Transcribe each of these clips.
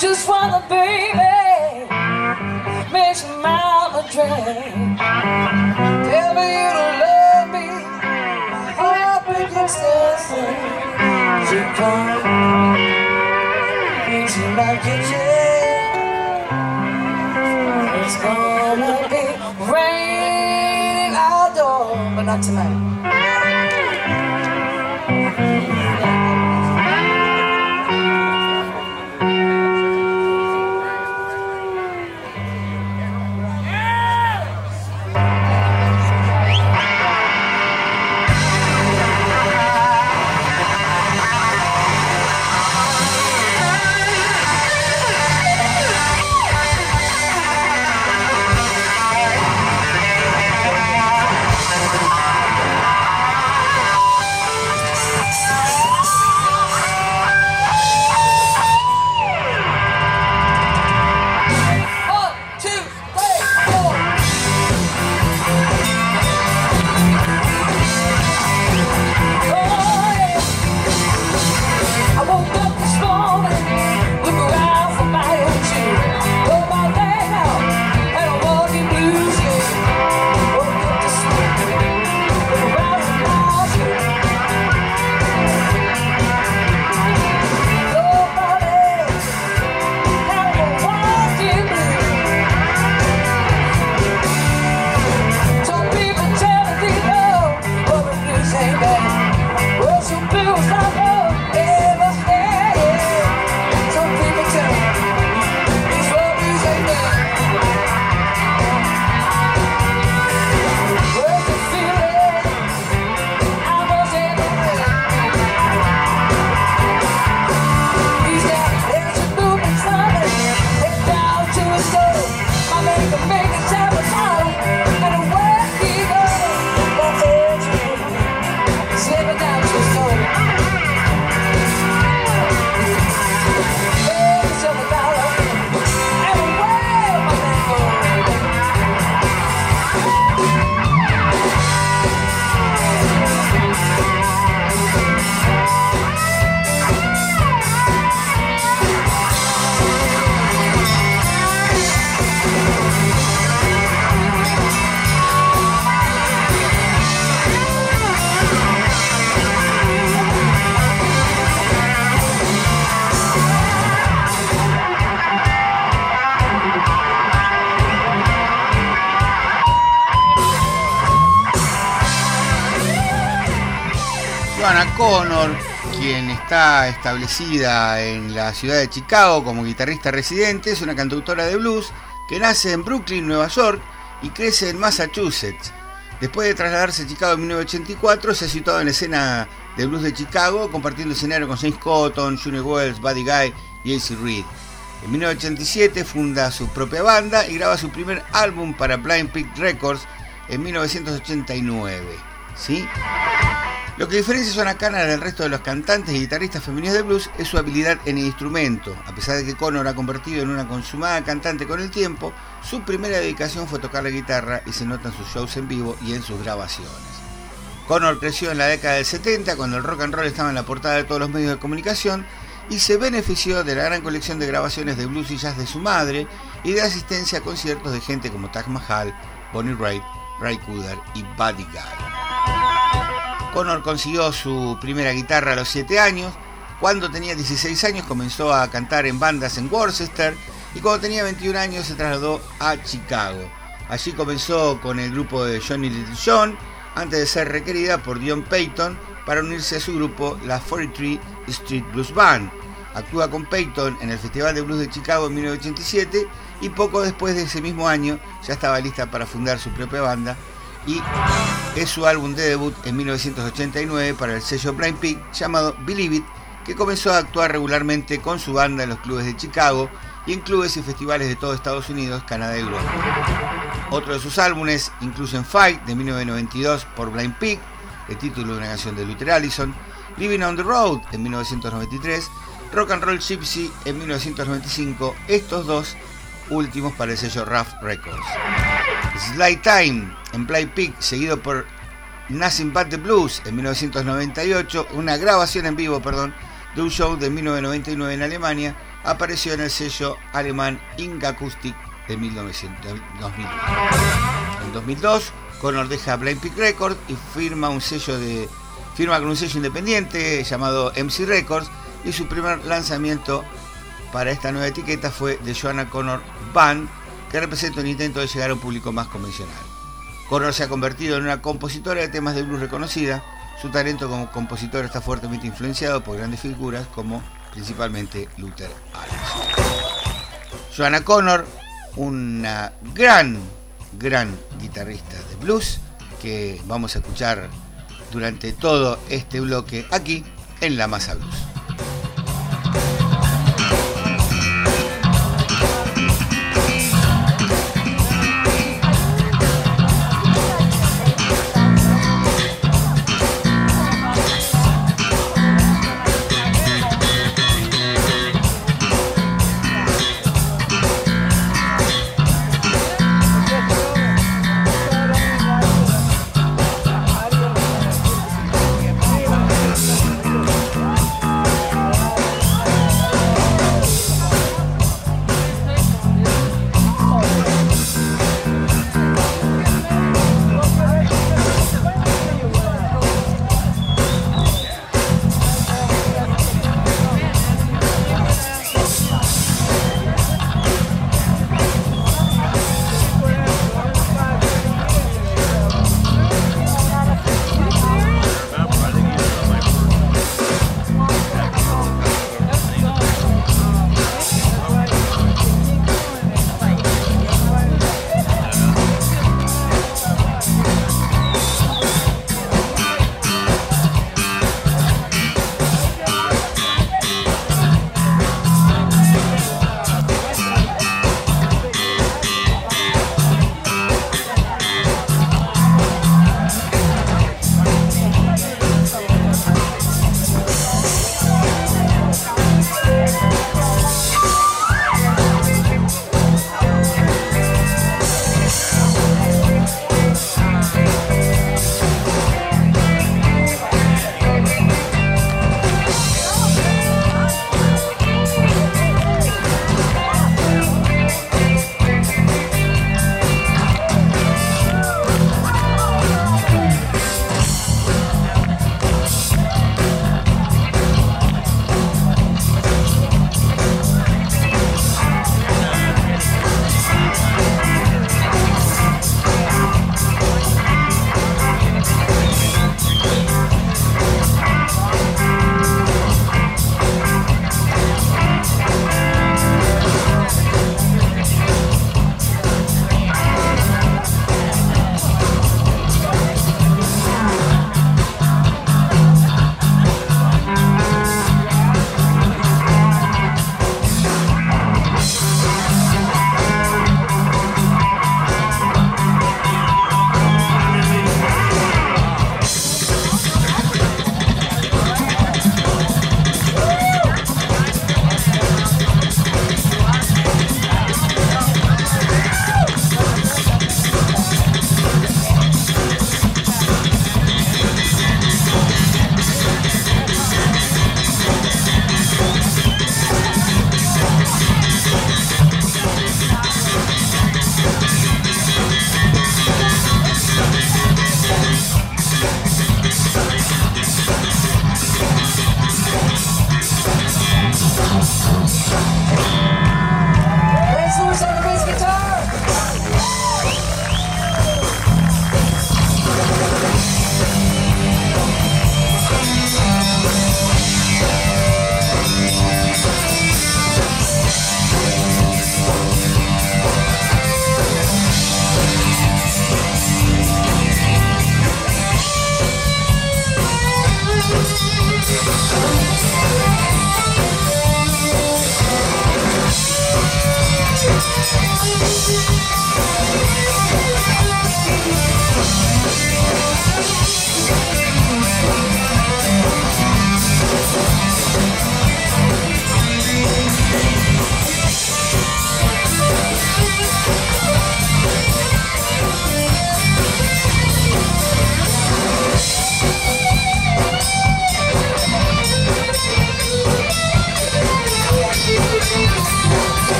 Just for the baby Makes my mama dream Tell me you don't love me. My heart begins to sing She comes Into my kitchen. It's gonna be raining outdoors But not tonight. Está establecida en la ciudad de Chicago como guitarrista residente, es una cantautora de blues que nace en Brooklyn, Nueva York y crece en Massachusetts. Después de trasladarse a Chicago en 1984, se ha situado en la escena de blues de Chicago, compartiendo escenario con James Cotton, Junior Wells, Buddy Guy y AC Reed. En 1987 funda su propia banda y graba su primer álbum para Blind Pig Records en 1989. Lo que diferencia a Suana Cana del resto de los cantantes y guitarristas femeninos de blues es su habilidad en el instrumento. A pesar de que Connor ha convertido en una consumada cantante con el tiempo, su primera dedicación fue tocar la guitarra y se nota en sus shows en vivo y en sus grabaciones. Connor creció en la década del 70 cuando el rock and roll estaba en la portada de todos los medios de comunicación y se benefició de la gran colección de grabaciones de blues y jazz de su madre y de asistencia a conciertos de gente como Taj Mahal, Bonnie Raitt, Ray Cooder y Buddy Guy. Connor consiguió su primera guitarra a los 7 años. Cuando tenía 16 años comenzó a cantar en bandas en Worcester y cuando tenía 21 años se trasladó a Chicago. Allí comenzó con el grupo de Johnny Little John antes de ser requerida por Dion Payton para unirse a su grupo, la 43 Street Blues Band. Actúa con Payton en el Festival de Blues de Chicago en 1987 y poco después de ese mismo año ya estaba lista para fundar su propia banda y es su álbum de debut en 1989 para el sello Blind Pig llamado Believe It, que comenzó a actuar regularmente con su banda en los clubes de Chicago y en clubes y festivales de todo Estados Unidos, Canadá y Europa. Otro de sus álbumes, Inclusion Fight, de 1992 por Blind Pig, el título de una canción de Luther Allison, Living on the Road en 1993, Rock and Roll Gypsy en 1995, estos dos últimos para el sello Rough Records. Slide Time en Play Pig, seguido por Nothing But the Blues en 1998, una grabación en vivo, perdón, de un show de 1999 en Alemania, apareció en el sello alemán Ing Acoustic de 1900, 2002. En 2002, Connor deja Blind Pig Records y firma un sello de firma con un sello independiente llamado MC Records y su primer lanzamiento para esta nueva etiqueta fue The Joanna Connor Band, que representa un intento de llegar a un público más convencional. Connor se ha convertido en una compositora de temas de blues reconocida. Su talento como compositora está fuertemente influenciado por grandes figuras como principalmente Luther Allison. Joanna Connor, una gran, gran guitarrista de blues que vamos a escuchar durante todo este bloque aquí en La Masa Blues.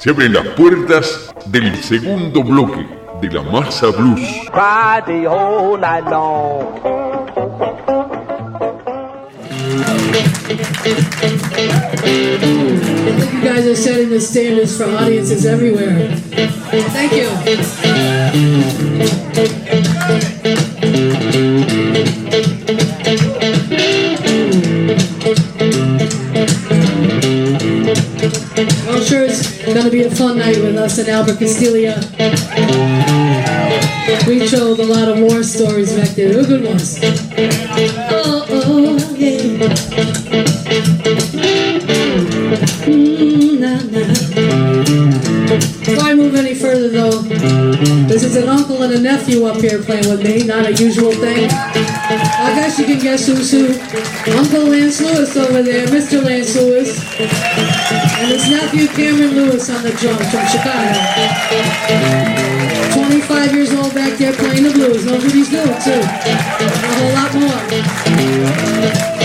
Se abren las puertas del segundo bloque de la Masa Blues. You guys are setting the standards for audiences everywhere. Thank you. Going to be a fun night with us and Albert Castilla. We told a lot of war stories back there. They good ones. Oh, oh, yeah. Mm, nah, nah. Before I move any further, though, this is an uncle and a nephew up here playing with me, not a usual thing. I guess you can guess who's who. Uncle Lance Lewis over there, Mr. Lance Lewis, his nephew Cameron Lewis on the drums from Chicago. 25 years old back there playing the blues. Knows doing, too. A whole lot more.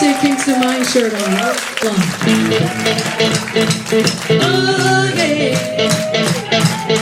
Sid to my shirt on. Okay.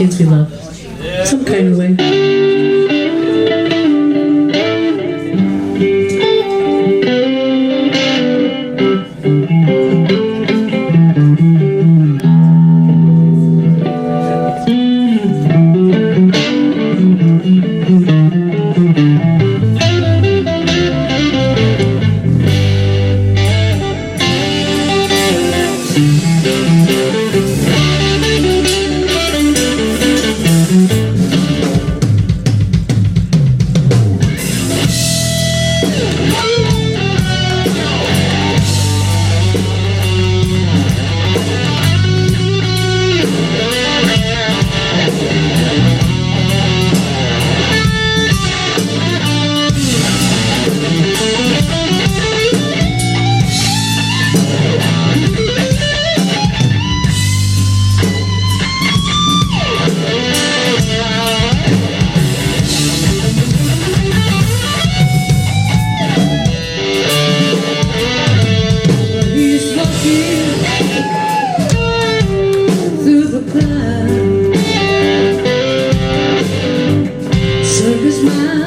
Kids we love.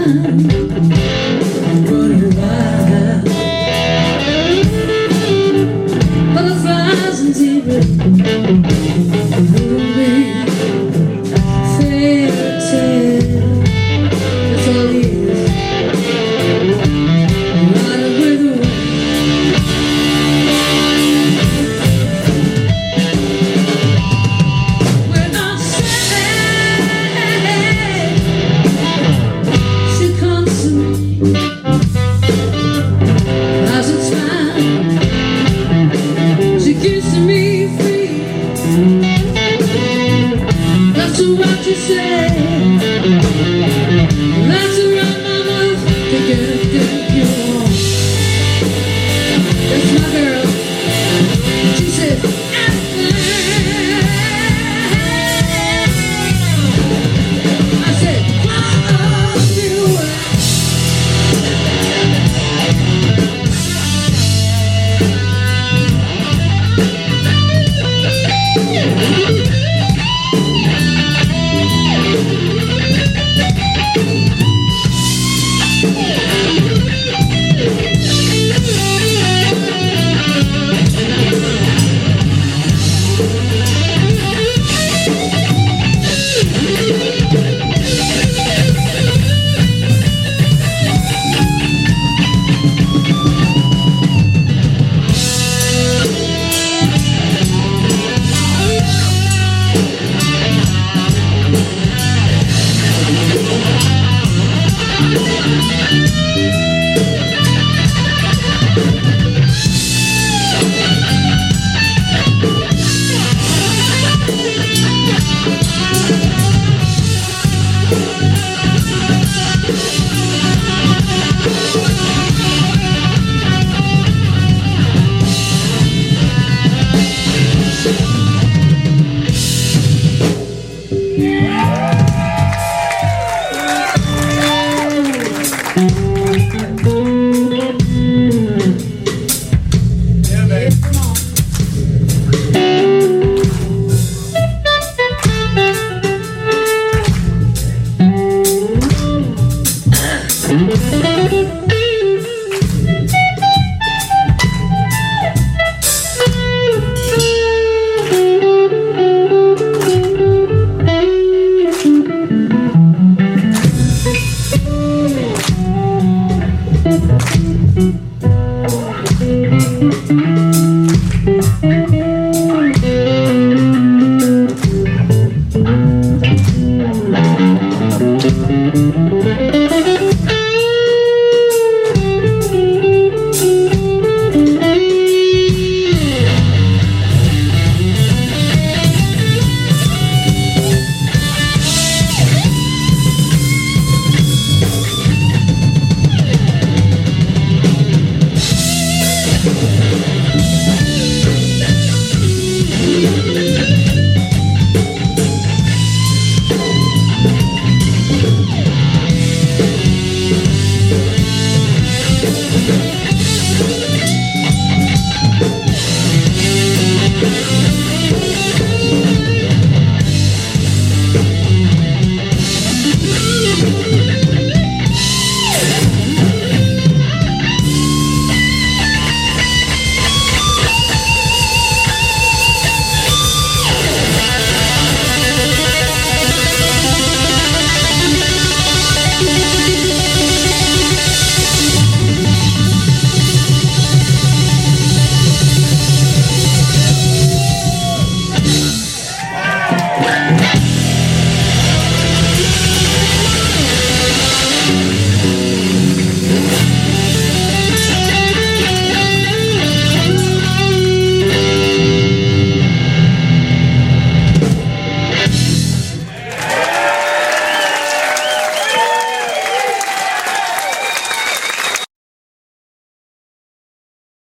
time